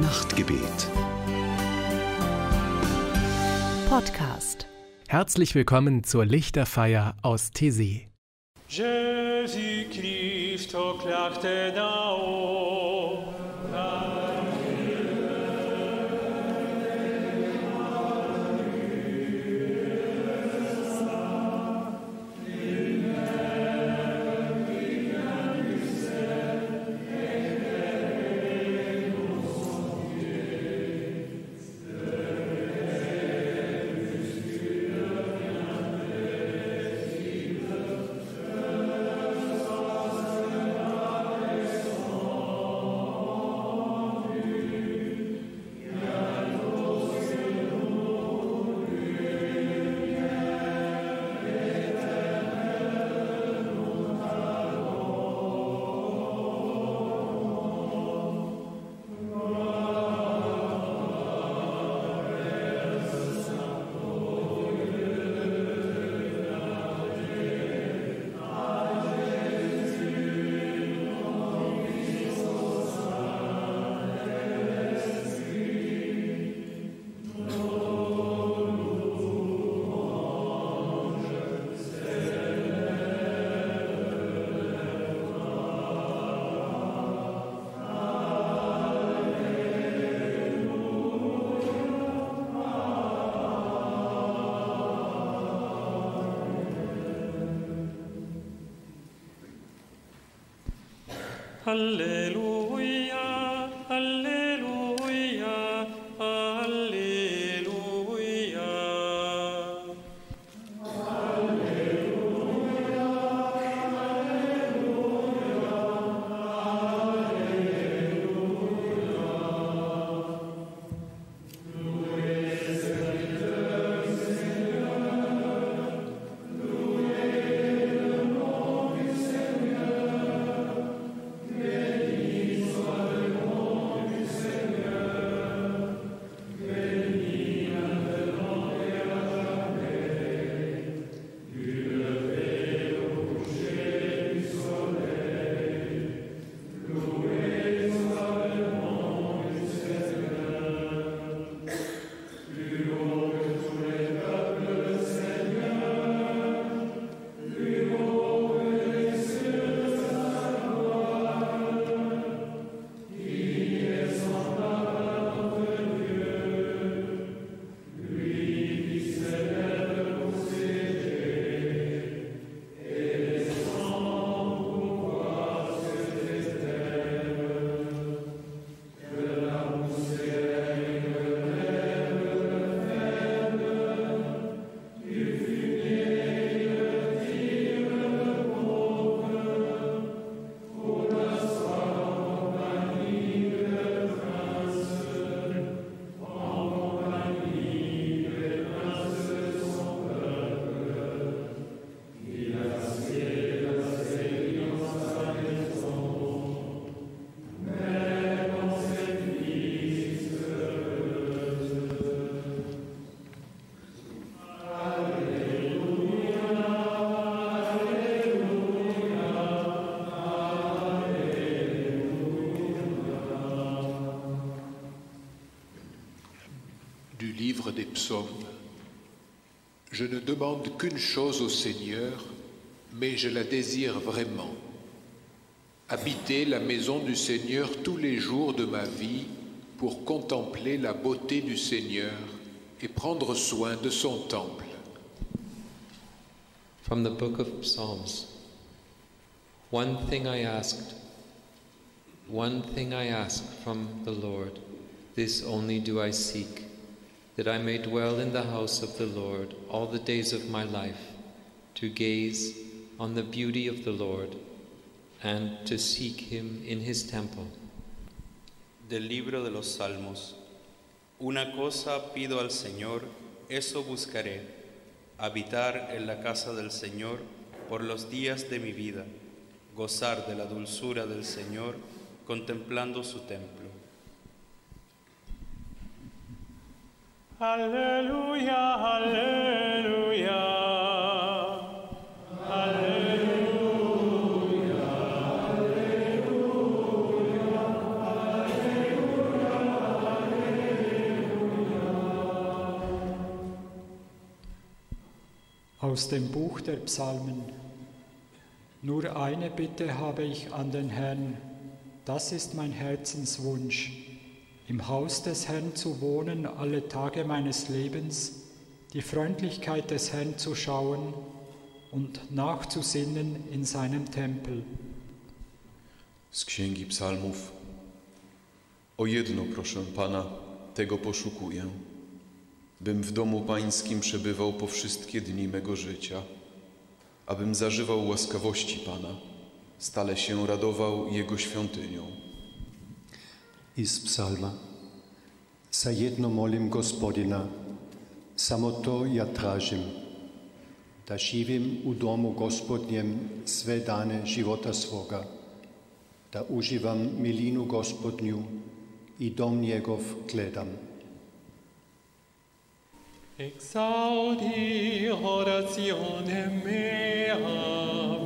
Nachtgebet. Podcast. Herzlich willkommen zur Lichterfeier aus Tessé. Jésus Christ, ô clarté d'en des. Je ne demande qu'une chose au Seigneur, mais je la désire vraiment. Habiter la maison du Seigneur tous les jours de ma vie pour contempler la beauté du Seigneur et prendre soin de son temple. From the book of Psalms One thing I asked, one thing I ask from the Lord, this only do I seek, that I may dwell in the house of the Lord all the days of my life, to gaze on the beauty of the Lord and to seek him in his temple. Del libro de los Salmos. Una cosa pido al Señor, eso buscaré, habitar en la casa del Señor por los días de mi vida, gozar de la dulzura del Señor, contemplando su templo. Halleluja, Halleluja. Halleluja, Halleluja, Halleluja, Aus dem Buch der Psalmen. Nur eine Bitte habe ich an den Herrn, das ist mein Herzenswunsch im Haus des Herrn zu wohnen alle Tage meines Lebens, die Freundlichkeit des Herrn zu schauen und nachzusinnen in seinem Tempel. Z Księgi Psalmów. O jedno proszę Pana, tego poszukuję, bym w domu Pańskim przebywał po wszystkie dni mego życia, abym zażywał łaskawości Pana, stale się radował Jego świątynią. Iz psalma. Za jedno molim gospodina, samo to ja tražim, da živim u domu gospodnjem sve dane života svoga, da uživam milinu gospodnju i dom njegov gledam. Exaudi orationem meam,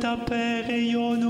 ta paix rayonne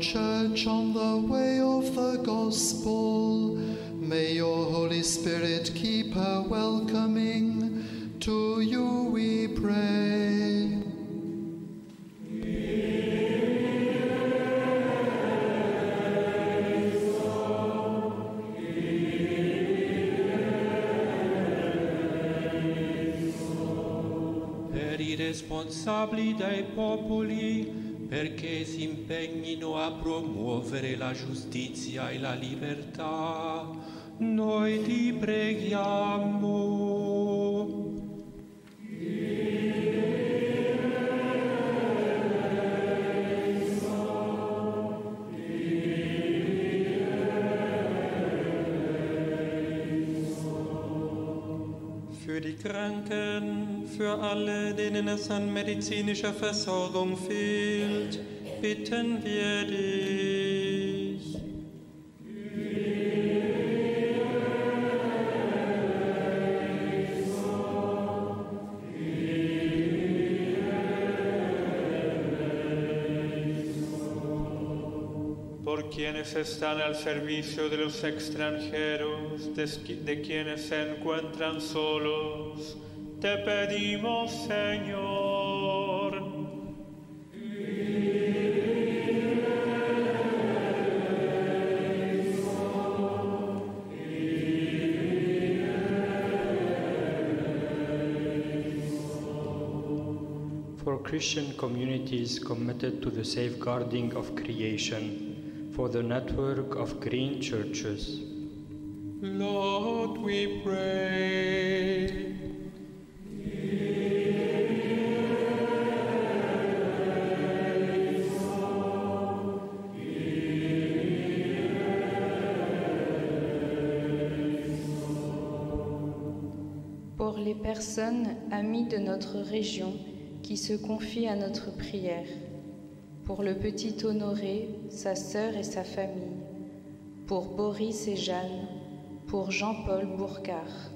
church on the way of the gospel. May your Holy Spirit keep her welcoming. To you we pray. responsabili dai popoli perché si impegnino a promuovere la giustizia e la libertà. Noi ti preghiamo. Für die Kranken, für alle, denen es an medizinischer Versorgung fehlt, por quienes están al servicio de los extranjeros, de quienes se encuentran solos. Te pedimos, Señor. Christian communities committed to the safeguarding of creation, for the network of green churches. Lord, we pray. Pour les personnes amies de notre région qui se confient à notre prière, pour le petit Honoré, sa sœur et sa famille, pour Boris et Jeanne, pour Jean-Paul Bourcard.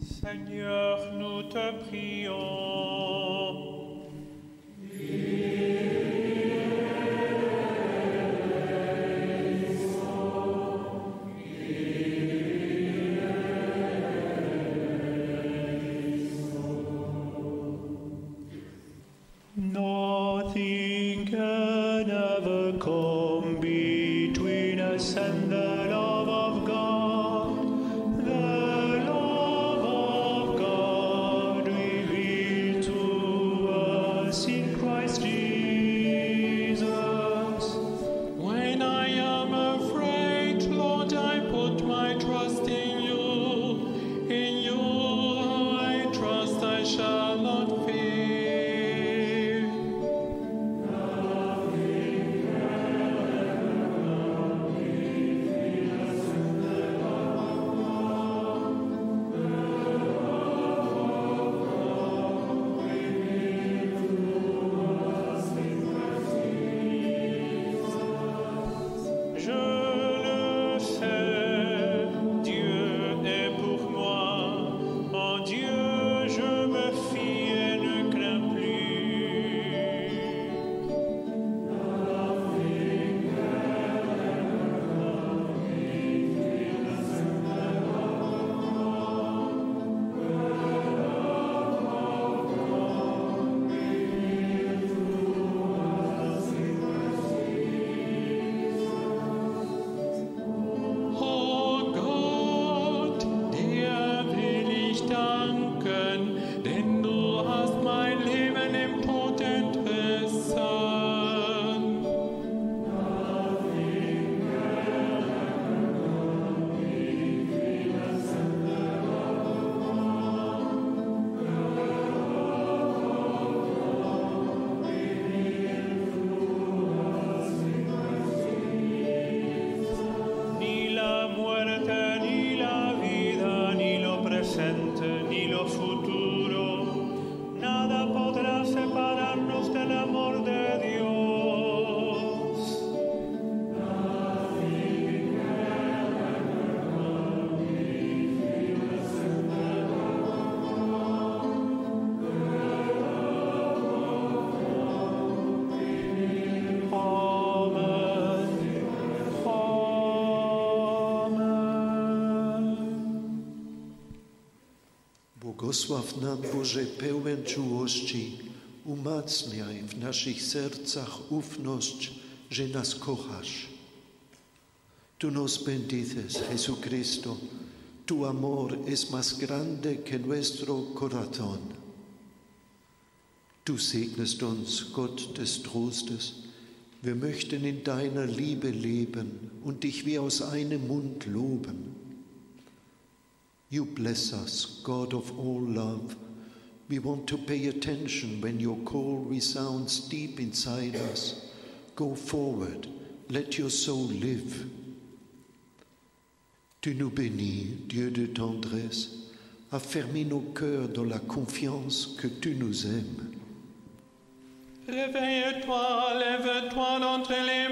Seigneur, nous te prions. Błogosław nam, Boże, pełen czułości. Umacniaj w naszych sercach ufność, że nas kochasz. Tú nos bendices, Jesucristo. Tu amor es más grande que nuestro corazón. Du segnest uns, Gott des Trostes. Wir möchten in deiner Liebe leben und dich wie aus einem Mund loben. You bless us, God of all love. We want to pay attention when your call resounds deep inside us. Go forward, let your soul live. Tu nous bénis, Dieu de tendresse, affermis nos cœurs dans la confiance que tu nous aimes. Réveille-toi, lève-toi d'entre les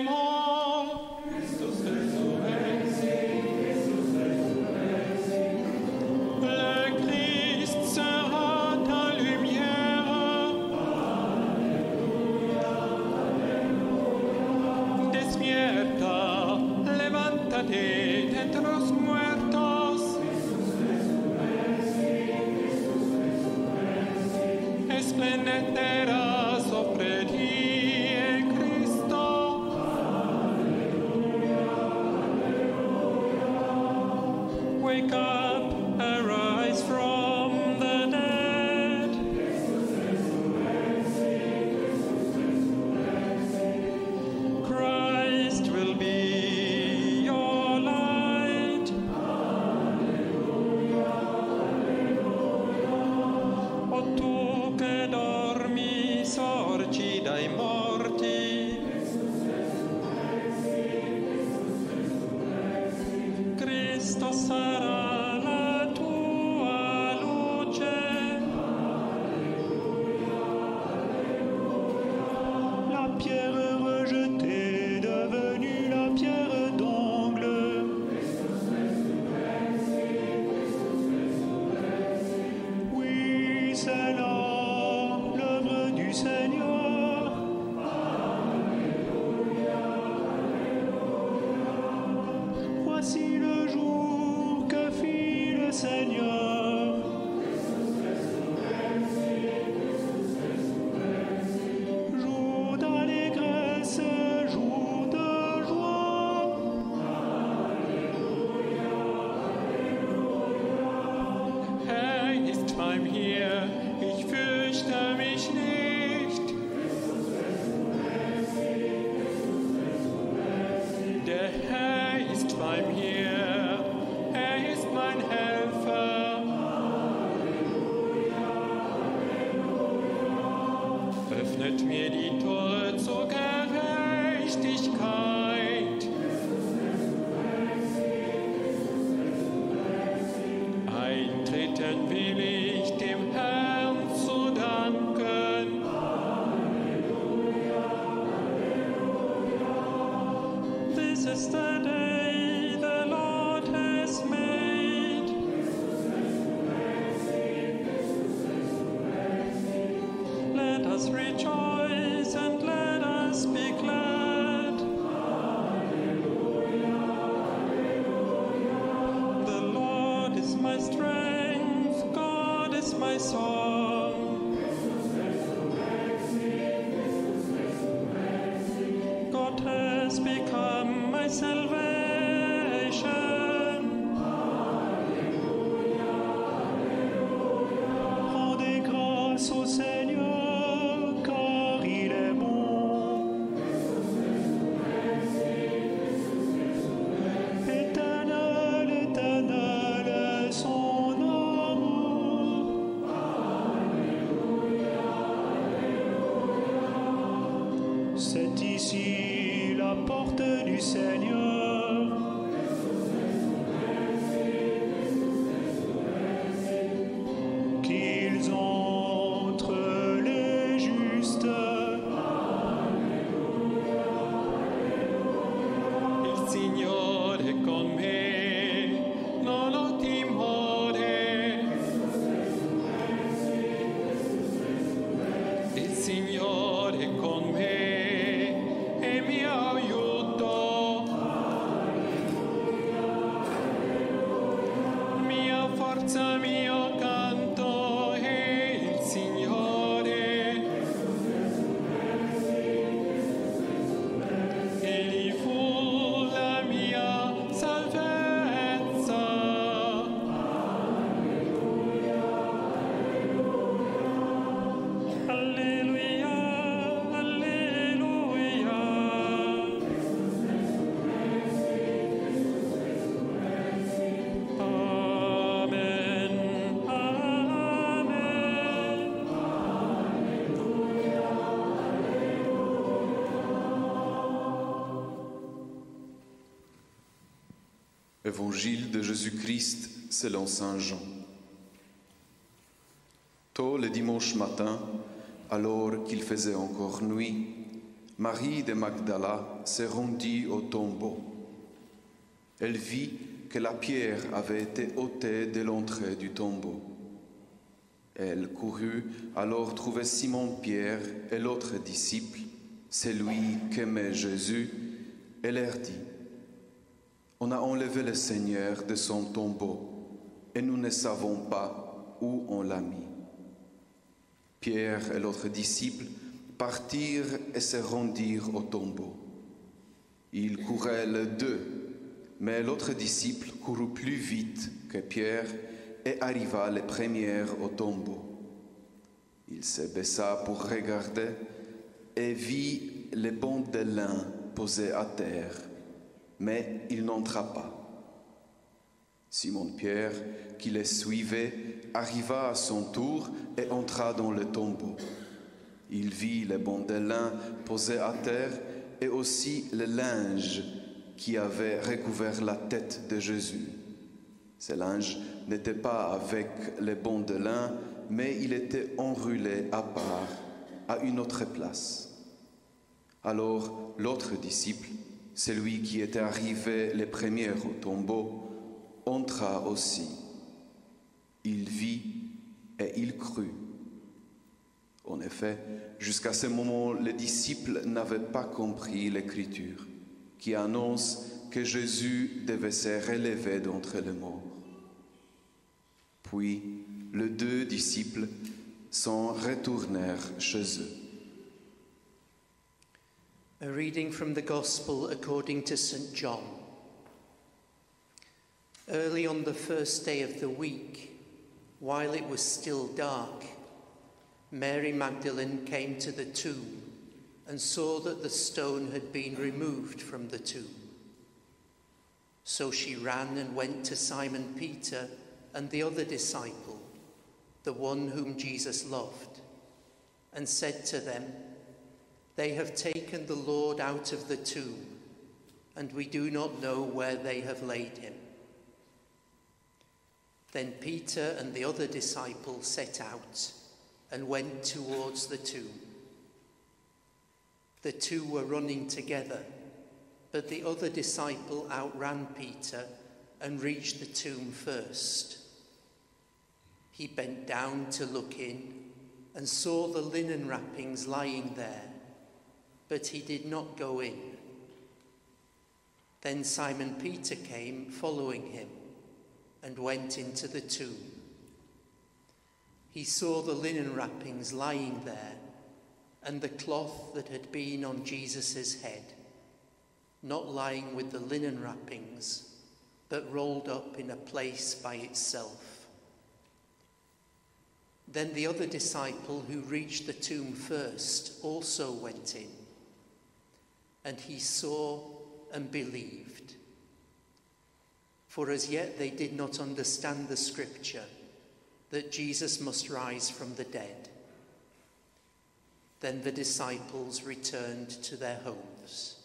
Évangile de Jésus-Christ selon Saint Jean. Tôt le dimanche matin, alors qu'il faisait encore nuit, Marie de Magdala se rendit au tombeau. Elle vit que la pierre avait été ôtée de l'entrée du tombeau. Elle courut alors trouver Simon-Pierre et l'autre disciple, celui qu'aimait Jésus, et leur dit, On a enlevé le Seigneur de son tombeau, et nous ne savons pas où on l'a mis. Pierre et l'autre disciple partirent et se rendirent au tombeau. Ils couraient les deux, mais l'autre disciple courut plus vite que Pierre et arriva le premier au tombeau. Il se baissa pour regarder et vit les bandes de lin posées à terre, mais il n'entra pas. Simon-Pierre, qui les suivait, arriva à son tour et entra dans le tombeau. Il vit les bandes de lin posées à terre et aussi le linge qui avait recouvert la tête de Jésus. Ce linge n'était pas avec les bandes de lin, mais il était enroulé à part, à une autre place. Alors l'autre disciple, celui qui était arrivé le premier au tombeau, entra aussi. Il vit et il crut. En effet, jusqu'à ce moment, les disciples n'avaient pas compris l'écriture qui annonce que Jésus devait se relever d'entre les morts. Puis les deux disciples s'en retournèrent chez eux. A reading from the Gospel according to St. John. Early on the first day of the week, while it was still dark, Mary Magdalene came to the tomb and saw that the stone had been removed from the tomb. So she ran and went to Simon Peter and the other disciple, the one whom Jesus loved, and said to them, They have taken the Lord out of the tomb, and we do not know where they have laid him. Then Peter and the other disciple set out and went towards the tomb. The two were running together, but the other disciple outran Peter and reached the tomb first. He bent down to look in and saw the linen wrappings lying there, but he did not go in. Then Simon Peter came, following him, and went into the tomb. He saw the linen wrappings lying there and the cloth that had been on Jesus' head, not lying with the linen wrappings, but rolled up in a place by itself. Then the other disciple who reached the tomb first also went in, and he saw and believed. For as yet they did not understand the scripture that Jesus must rise from the dead. Then the disciples returned to their homes.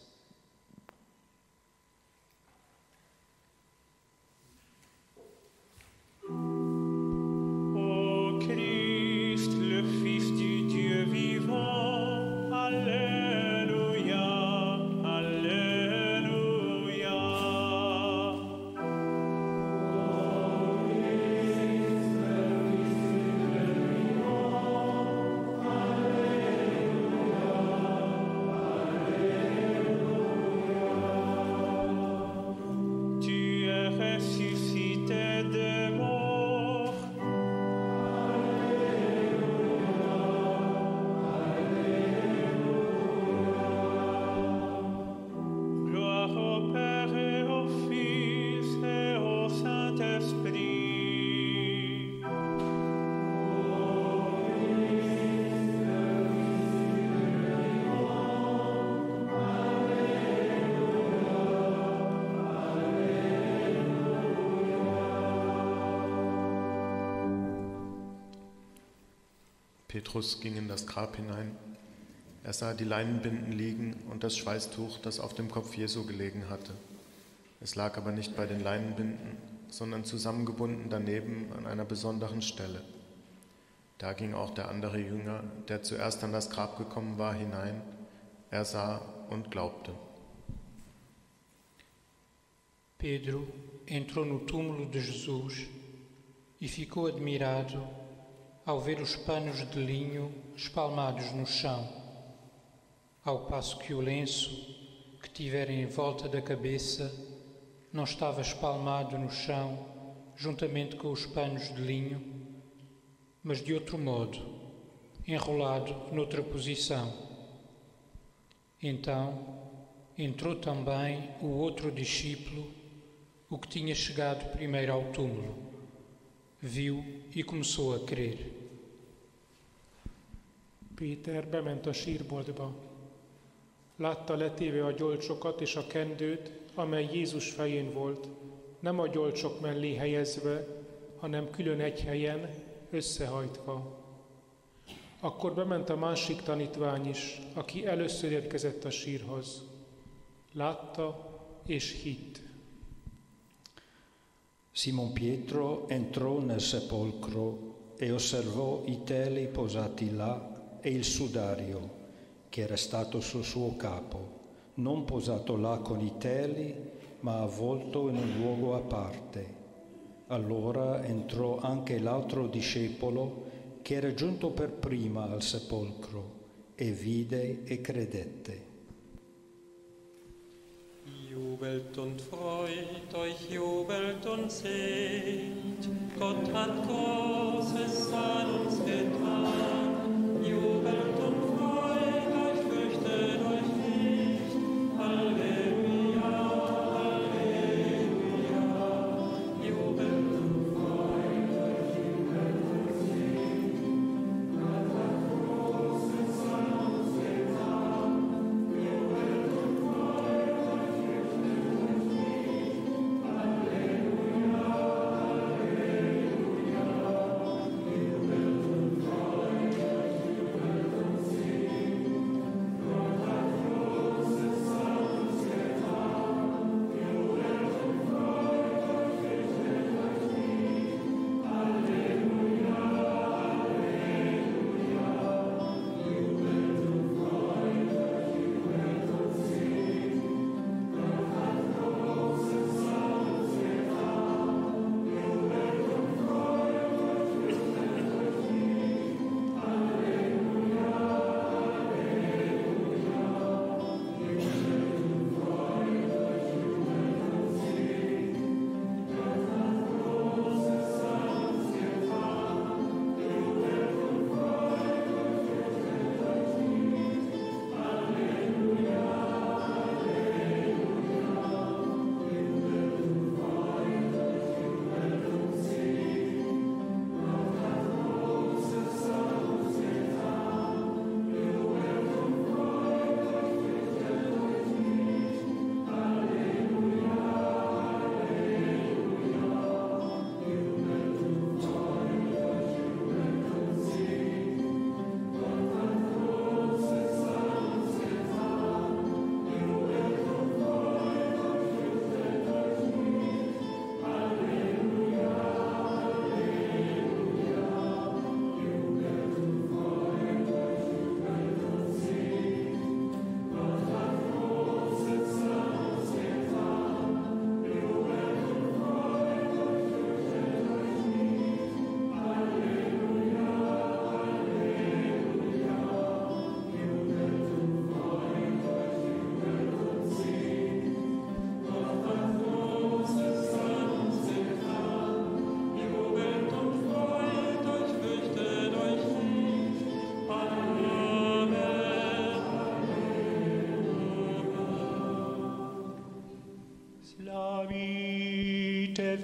Petrus ging in das Grab hinein. Er sah die Leinenbinden liegen und das Schweißtuch, das auf dem Kopf Jesu gelegen hatte. Es lag aber nicht bei den Leinenbinden, sondern zusammengebunden daneben an einer besonderen Stelle. Da ging auch der andere Jünger, der zuerst an das Grab gekommen war, hinein. Er sah und glaubte. Pedro entrou no túmulo de Jesus e ficou admirado ao ver os panos de linho espalmados no chão, ao passo que o lenço que tivera em volta da cabeça não estava espalmado no chão juntamente com os panos de linho, mas de outro modo, enrolado noutra posição. Então entrou também o outro discípulo o que tinha chegado primeiro ao túmulo. Viu e começou a crer. Péter bement a sírboltba. Látta letéve a gyolcsokat és a kendőt, amely Jézus fején volt, nem a gyolcsok mellé helyezve, hanem külön egy helyen, összehajtva. Akkor bement a másik tanítvány is, aki először érkezett a sírhoz. Látta és hitt. Simon Pietro entrò nel sepolcro e osservò i teli posati là e il sudario che era stato sul suo capo, non posato là con i teli, ma avvolto in un luogo a parte. Allora entrò anche l'altro discepolo che era giunto per prima al sepolcro e vide e credette. Jubelt und freut euch, jubelt und singt. Gott hat Großes an uns getan.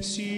Sina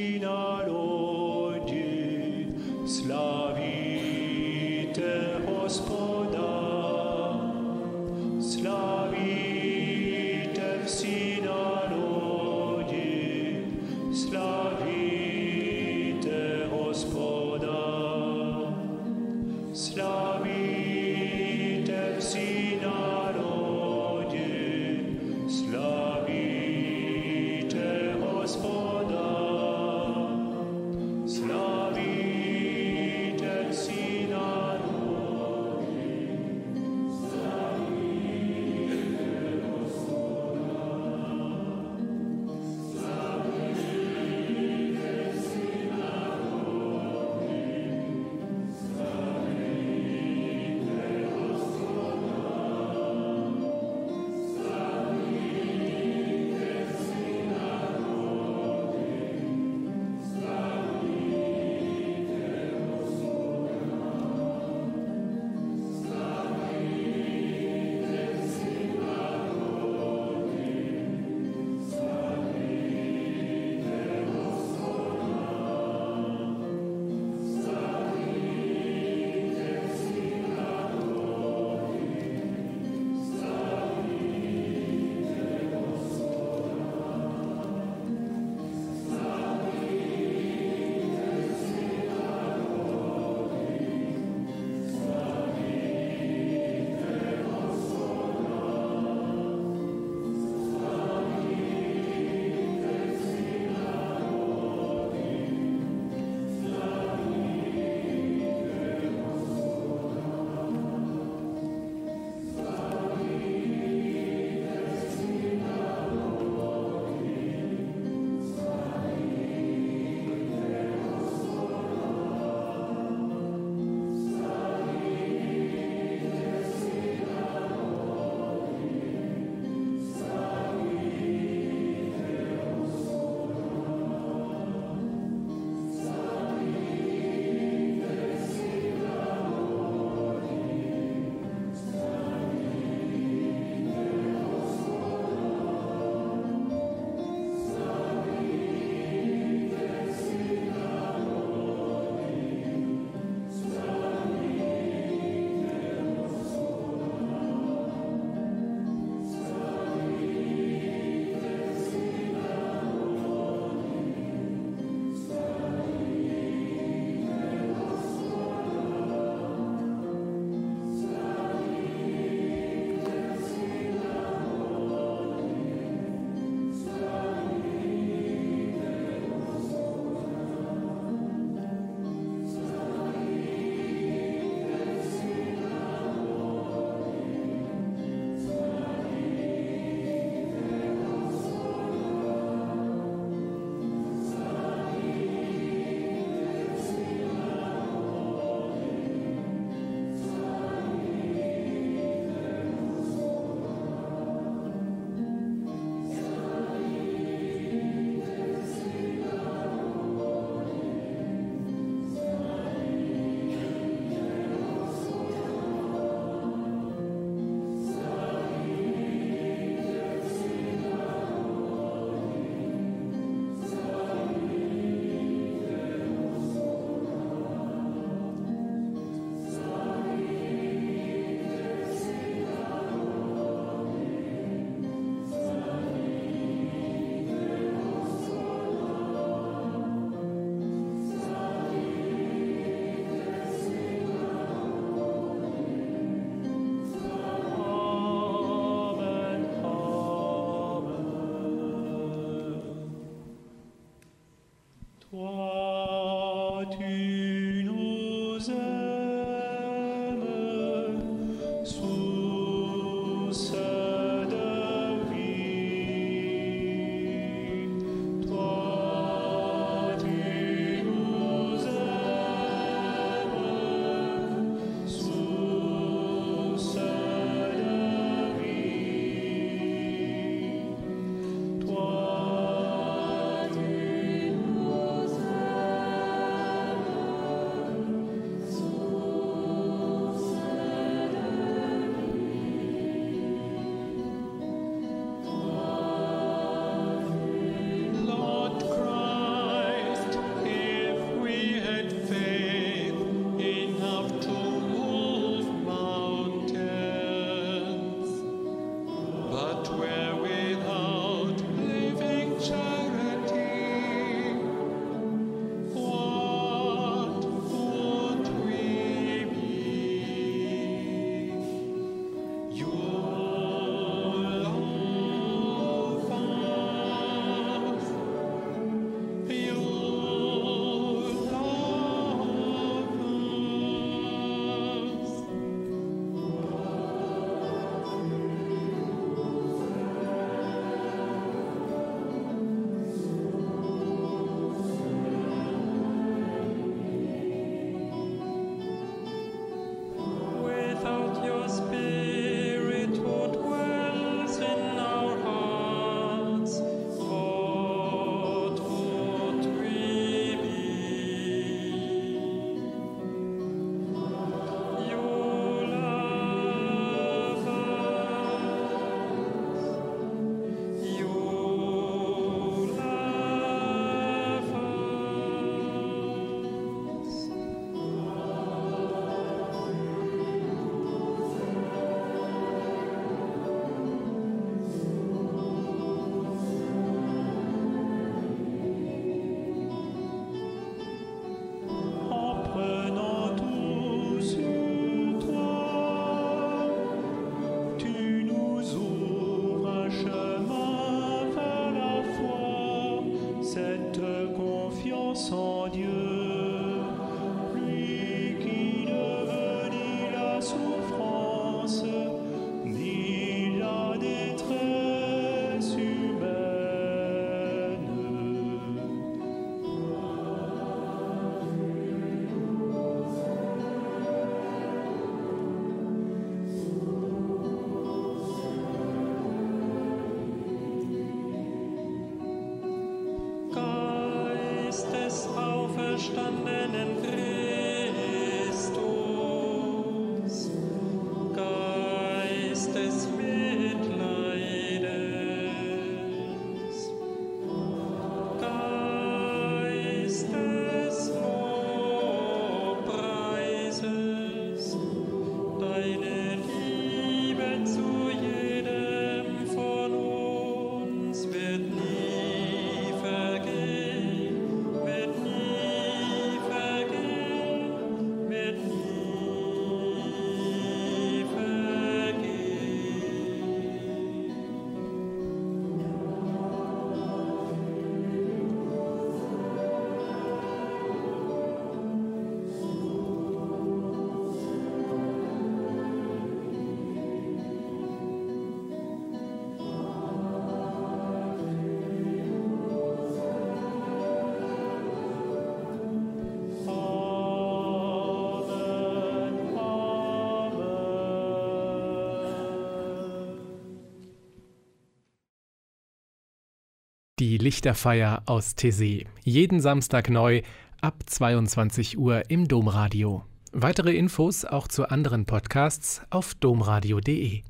Die Lichterfeier aus Tessé. Jeden Samstag neu ab 22 Uhr im Domradio. Weitere Infos auch zu anderen Podcasts auf domradio.de.